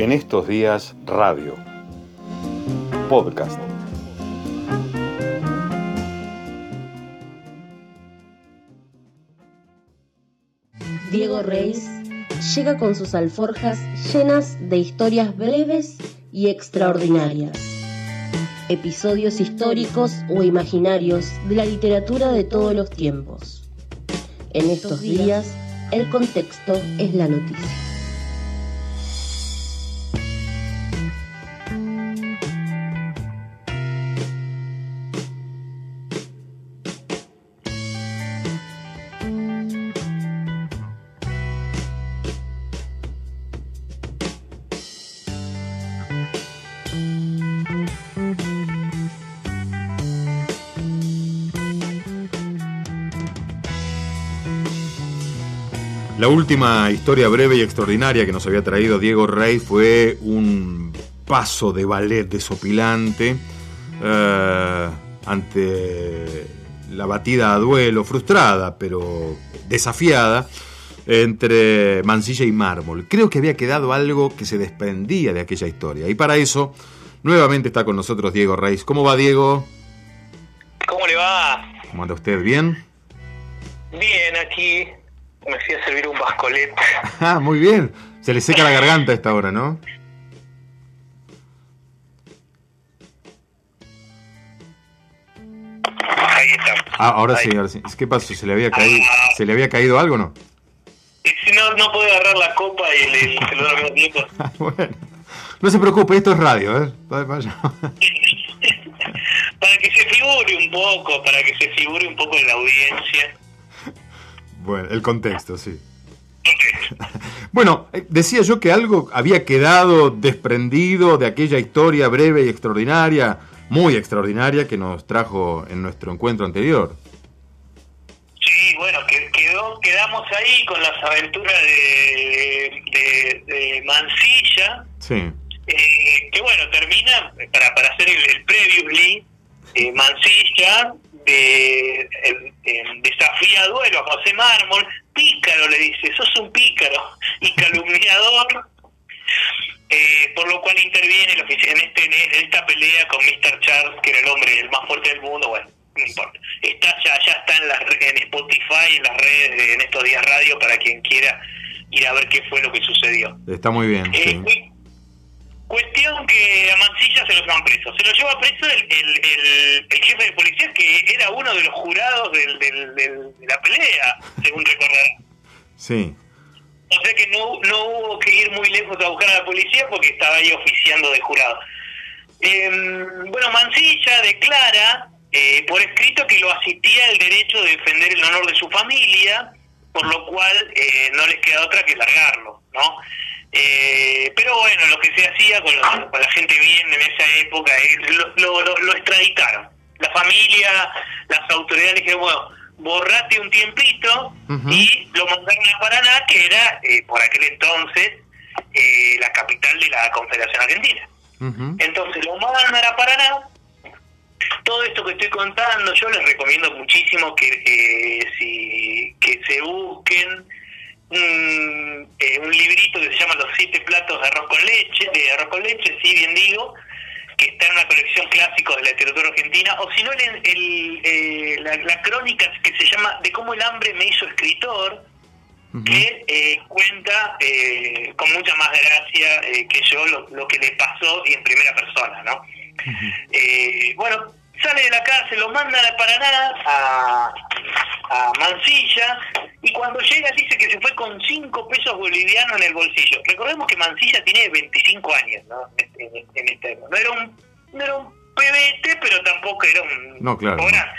En estos días, radio. Podcast. Diego Reis llega con sus alforjas llenas de historias breves y extraordinarias. Episodios históricos o imaginarios de la literatura de todos los tiempos. En estos días, el contexto es la noticia. La última historia breve y extraordinaria que nos había traído Diego Rey fue un paso de ballet desopilante eh, ante la batida a duelo, frustrada pero desafiada, entre Mansilla y Mármol. Creo que había quedado algo que se desprendía de aquella historia. Y para eso, nuevamente está con nosotros Diego Reis. ¿Cómo va, Diego? ¿Cómo le va? ¿Cómo anda usted? ¿Bien? Bien, aquí me fui a servir un bascolet. Ah, muy bien. Se le seca la garganta a esta hora, ¿no? Ahí está. Ah, ahora Ahí. sí, ahora sí. ¿Qué pasó? ¿Se le había caído, ¿se le había caído algo o no? Y si no, no puede agarrar la copa y el, el celular al mismo tiempo. Ah, bueno. No se preocupe, esto es radio, ¿eh? Vaya. para que se figure un poco, para que se figure un poco en la audiencia. Bueno, el contexto, sí. Bueno, eh, decía yo que algo había quedado desprendido de aquella historia breve y extraordinaria, muy extraordinaria, que nos trajo en nuestro encuentro anterior. Sí, bueno, que, quedó, quedamos ahí con las aventuras de, de, de Mansilla, Sí. eh, que bueno, termina, para, para hacer el, el previously, eh, Mansilla de, desafía a duelo a José Mármol, pícaro le dice, sos un pícaro y calumniador, eh, por lo cual interviene el en, este, en esta pelea con Mr. Charles, que era el hombre el más fuerte del mundo, bueno, no importa. Está ya, ya está en, las, en Spotify, en las redes, de- en estos días radio, para quien quiera ir a ver qué fue lo que sucedió. Está muy bien, Eh, sí. Llevan preso. Se lo lleva preso el, el, el- el jefe de policía, que era uno de los jurados del, del- del- de la pelea, según recordarán. Sí. O sea que no, no hubo que ir muy lejos a buscar a la policía porque estaba ahí oficiando de jurado. Eh, bueno, Mansilla declara eh, por escrito que lo asistía el derecho de defender el honor de su familia, por lo cual eh, no les queda otra que largarlo, ¿no? Eh, pero bueno, lo que se hacía con, los- con la gente bien en esa época, eh, lo, lo- lo- lo extraditaron. La familia, las autoridades dijeron, bueno, borrate un tiempito y lo mandaron a Paraná, que era eh, por aquel entonces eh, la capital de la Confederación Argentina. Entonces lo mandan a Paraná. Todo esto que estoy contando, yo les recomiendo muchísimo que, eh, si, que se busquen un, eh, un librito que se llama Los siete platos de arroz con leche, de arroz con leche, sí, bien digo, que está en una colección clásico de la literatura argentina, o si no, el, el, eh, la, la crónica que se llama De cómo el hambre me hizo escritor, que eh, cuenta eh, con mucha más gracia eh, que yo lo, lo que le pasó y en primera persona, ¿no? Eh, bueno, sale de la cárcel, lo mandan a Paraná, a, a Mansilla, y cuando llega dice que se fue con 5 pesos bolivianos en el bolsillo. Recordemos que Mansilla tiene 25 años, ¿no? En, en- en este- no era un no era un pebete, pero tampoco era un... No, claro, no era,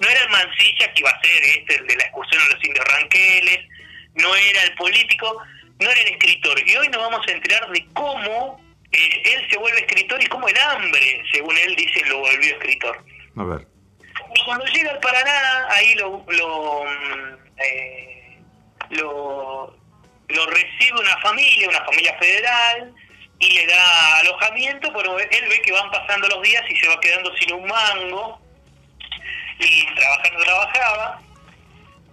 no era el Mansilla que iba a ser este, el de la excursión a los indios ranqueles, no era el político, no era el escritor. Y hoy nos vamos a enterar de cómo eh, él se vuelve escritor y cómo el hambre, según él dice, lo volvió escritor. A ver. Y cuando llega al Paraná, ahí lo lo, mm, eh, lo, lo recibe una familia, una familia federal, y le da alojamiento, pero él ve que van pasando los días y se va quedando sin un mango, y trabajando trabajaba.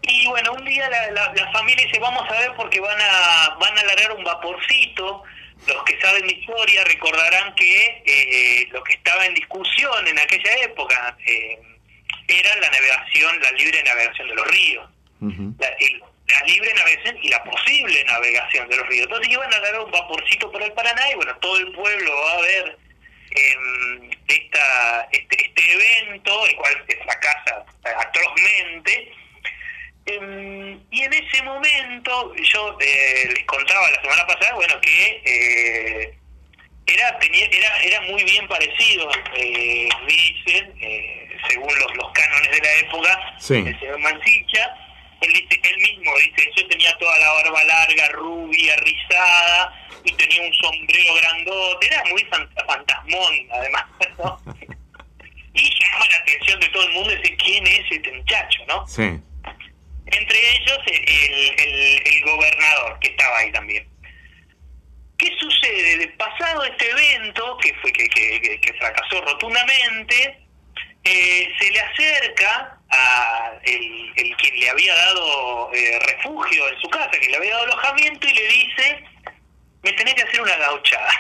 Y bueno, un día la, la, la familia dice, vamos a ver porque van a van a largar un vaporcito los que saben mi historia recordarán que eh, lo que estaba en discusión en aquella época eh, era la navegación, la libre navegación de los ríos. la, libre navegación y la posible navegación de los ríos. Entonces iban a dar un vaporcito por el Paraná y bueno, todo el pueblo va a ver eh, esta, este, este evento, el cual se fracasa atrozmente. Em, y en ese momento, yo eh, les contaba la semana pasada, bueno, que eh, era, tenía, era, era muy bien parecido, eh, dicen, eh, según los, los cánones de la época, el señor Mancilla. Él, dice, él mismo dice, yo tenía toda la barba larga, rubia, rizada, y tenía un sombrero grandote, era muy fantasmón, además, y llama la atención de todo el mundo decir quién es este muchacho, ¿no? Sí. Entre ellos el, el, gobernador que estaba ahí también. ¿Qué sucede? De pasado este evento, que fue que, que, fracasó rotundamente, eh, se le acerca a el, el quien le había dado eh, refugio en su casa, que le había dado alojamiento, y le dice, me tenés que hacer una gauchada.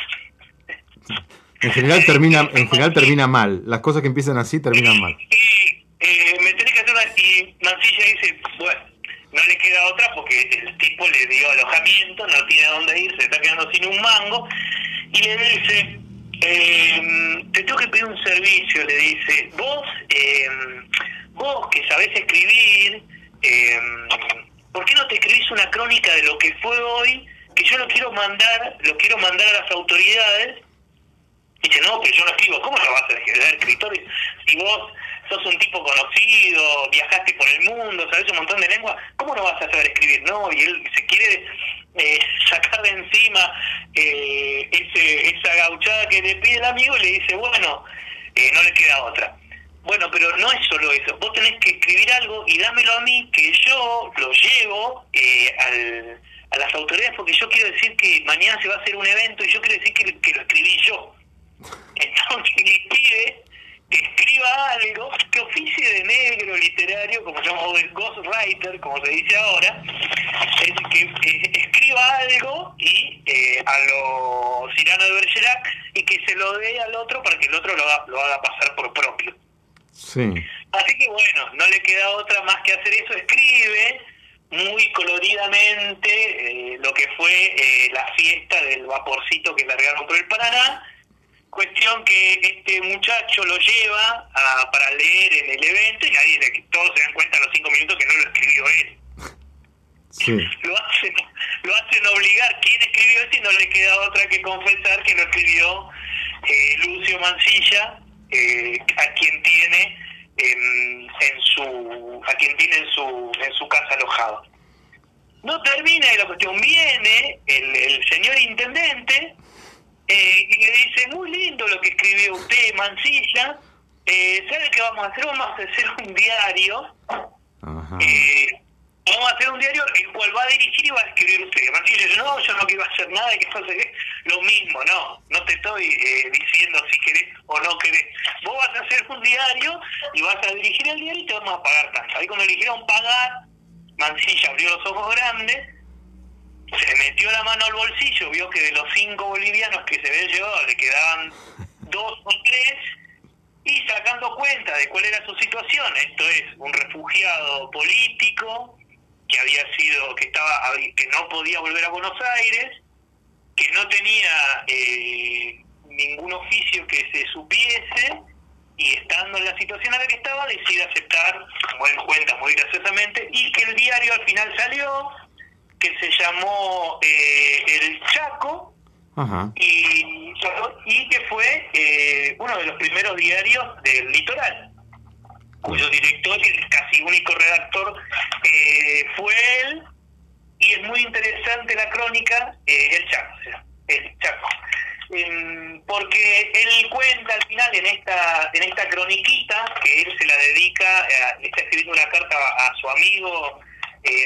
En general termina, en general termina mal. Las cosas que empiezan así terminan mal. Eh, me tenés que hacer una... Y Mancilla dice, bueno, no le queda otra porque el tipo le dio alojamiento, no tiene a dónde ir, se está quedando sin un mango. Y le dice, eh, te tengo que pedir un servicio, le dice, vos, eh, vos que sabés escribir, eh, ¿por qué no te escribís una crónica de lo que fue hoy? Que yo lo quiero mandar, lo quiero mandar a las autoridades Dice, no, pero yo no escribo. ¿Cómo lo vas a escribir escritores? Si vos sos un tipo conocido, viajaste por el mundo, sabes un montón de lenguas, ¿cómo no vas a saber escribir? No, y él se quiere eh, sacar de encima eh, ese, esa gauchada que le pide el amigo y le dice, bueno, eh, no le queda otra. Bueno, pero no es solo eso. Vos tenés que escribir algo y dámelo a mí, que yo lo llevo al, a las autoridades, porque yo quiero decir que mañana se va a hacer un evento y yo quiero decir que, lo escribí yo. Entonces le pide que escriba algo, que oficie de negro literario, como se llama, ghostwriter, como se dice ahora, es que escriba algo y eh, a lo Cirano de Bergerac y que se lo dé al otro para que el otro lo, lo haga pasar por propio. Sí. Así que bueno, no le queda otra más que hacer eso, escribe muy coloridamente eh, lo que fue eh, la fiesta del vaporcito que largaron por el Paraná Cuestión que este muchacho lo lleva a, para leer en el evento y ahí todos se dan cuenta a los cinco minutos que no lo escribió él. Sí. Lo hacen, lo hacen obligar quién escribió esto y no le queda otra que confesar que lo escribió eh, Lucio Mancilla, eh, a quien tiene en, en, su a quien tiene en su en su casa alojado. No termina la cuestión, viene el, el señor intendente eh, y le dice, muy lindo lo que escribió usted, Mancilla, eh, ¿sabe qué vamos a hacer? Vamos a hacer un diario, eh, vamos a hacer un diario el cual va a dirigir y va a escribir usted. Mancilla dice, no, yo no quiero hacer nada, que pasa que lo mismo, no, no te estoy eh, diciendo si querés o no querés. Vos vas a hacer un diario y vas a dirigir el diario y te vamos a pagar tanto. Ahí cuando le dijeron pagar, Mancilla abrió los ojos grandes se metió la mano al bolsillo, vio que de los cinco bolivianos que se había llevado le quedaban dos o tres, y sacando cuenta de cuál era su situación, esto es un refugiado político que había sido, que estaba, que no podía volver a Buenos Aires, que no tenía eh, ningún oficio que se supiese, y estando en la situación en la que estaba, decide aceptar, como él cuenta muy graciosamente, y que el diario al final salió, que se llamó eh, El Chaco Y, y que fue eh, uno de los primeros diarios del litoral, cuyo director y el casi único redactor eh, fue él. Y es muy interesante la crónica, El Chaco, El Chaco. Em, porque él cuenta al final en esta en esta croniquita que él se la dedica, está escribiendo una carta a, su amigo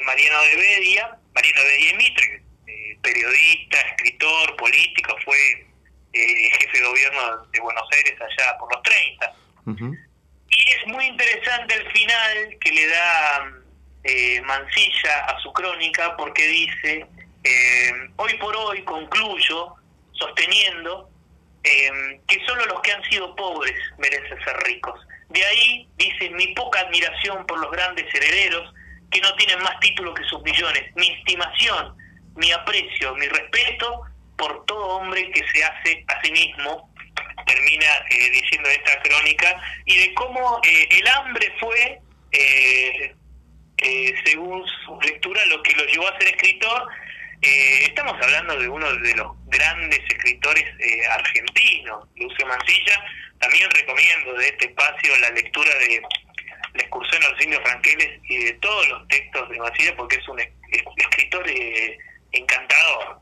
Mariano de Bedia, Mariano de Mitre, eh, periodista, escritor, político, fue eh, jefe de gobierno de Buenos Aires allá por los 30. Y es muy interesante el final que le da eh, Mancilla a su crónica porque dice, hoy por hoy concluyo sosteniendo eh, que solo los que han sido pobres merecen ser ricos. De ahí, dice, mi poca admiración por los grandes herederos que no tienen más título que sus millones, mi estimación, mi aprecio, mi respeto por todo hombre que se hace a sí mismo, termina eh, diciendo esta crónica, y de cómo eh, el hambre fue, eh, según su lectura, lo que lo llevó a ser escritor. estamos hablando de uno de los grandes escritores argentinos, Lucio Mancilla. También recomiendo de este espacio la lectura de la excursión a los indios franqueles y de todos los textos de Mancilla, porque es un escritor encantador,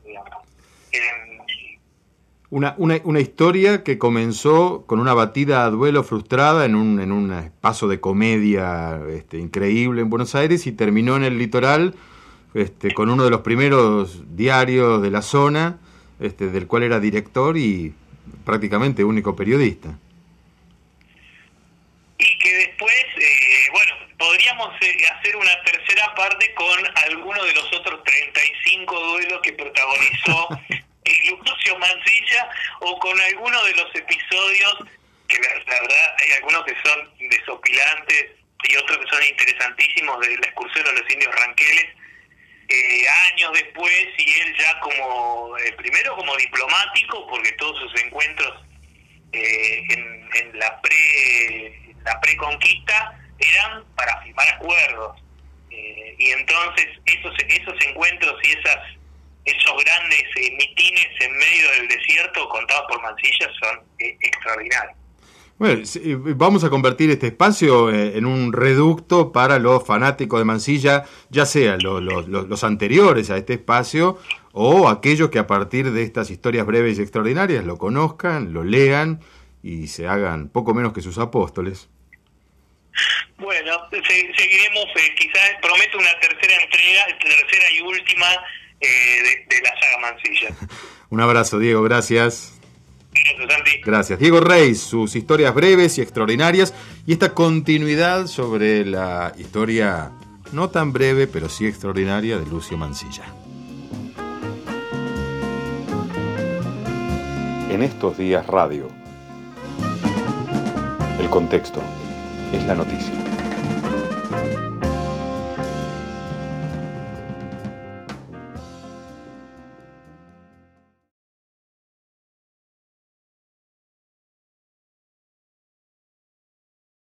Una, una, una, historia que comenzó con una batida a duelo frustrada en un, en un paso de comedia este, increíble en Buenos Aires y terminó en el litoral este, con uno de los primeros diarios de la zona, este, del cual era director y prácticamente único periodista. Y que después, eh, podríamos eh, hacer una tercera parte con alguno de los otros 35 duelos que protagonizó Lucio Mancilla o con alguno de los episodios que la, verdad hay algunos que son desopilantes y otros que son interesantísimos de la excursión a los indios ranqueles eh, años después y él ya como eh, primero como diplomático porque todos sus encuentros eh, en, en, la pre la preconquista eran para firmar acuerdos y entonces esos esos encuentros y esas esos grandes eh, mitines en medio del desierto contados por Mancilla son eh, extraordinarios. Bueno, vamos a convertir este espacio eh, en un reducto para los fanáticos de Mancilla, ya sea los anteriores a este espacio o aquellos que a partir de estas historias breves y extraordinarias lo conozcan, lo lean y se hagan poco menos que sus apóstoles. Bueno, seguiremos, quizás prometo una tercera entrega, tercera y última eh, de, la saga Mancilla. Un abrazo, Diego, gracias. Gracias, Gracias. Diego Reis, sus historias breves y extraordinarias y esta continuidad sobre la historia no tan breve, pero sí extraordinaria de Lucio Mancilla. En estos días radio. El contexto es la noticia.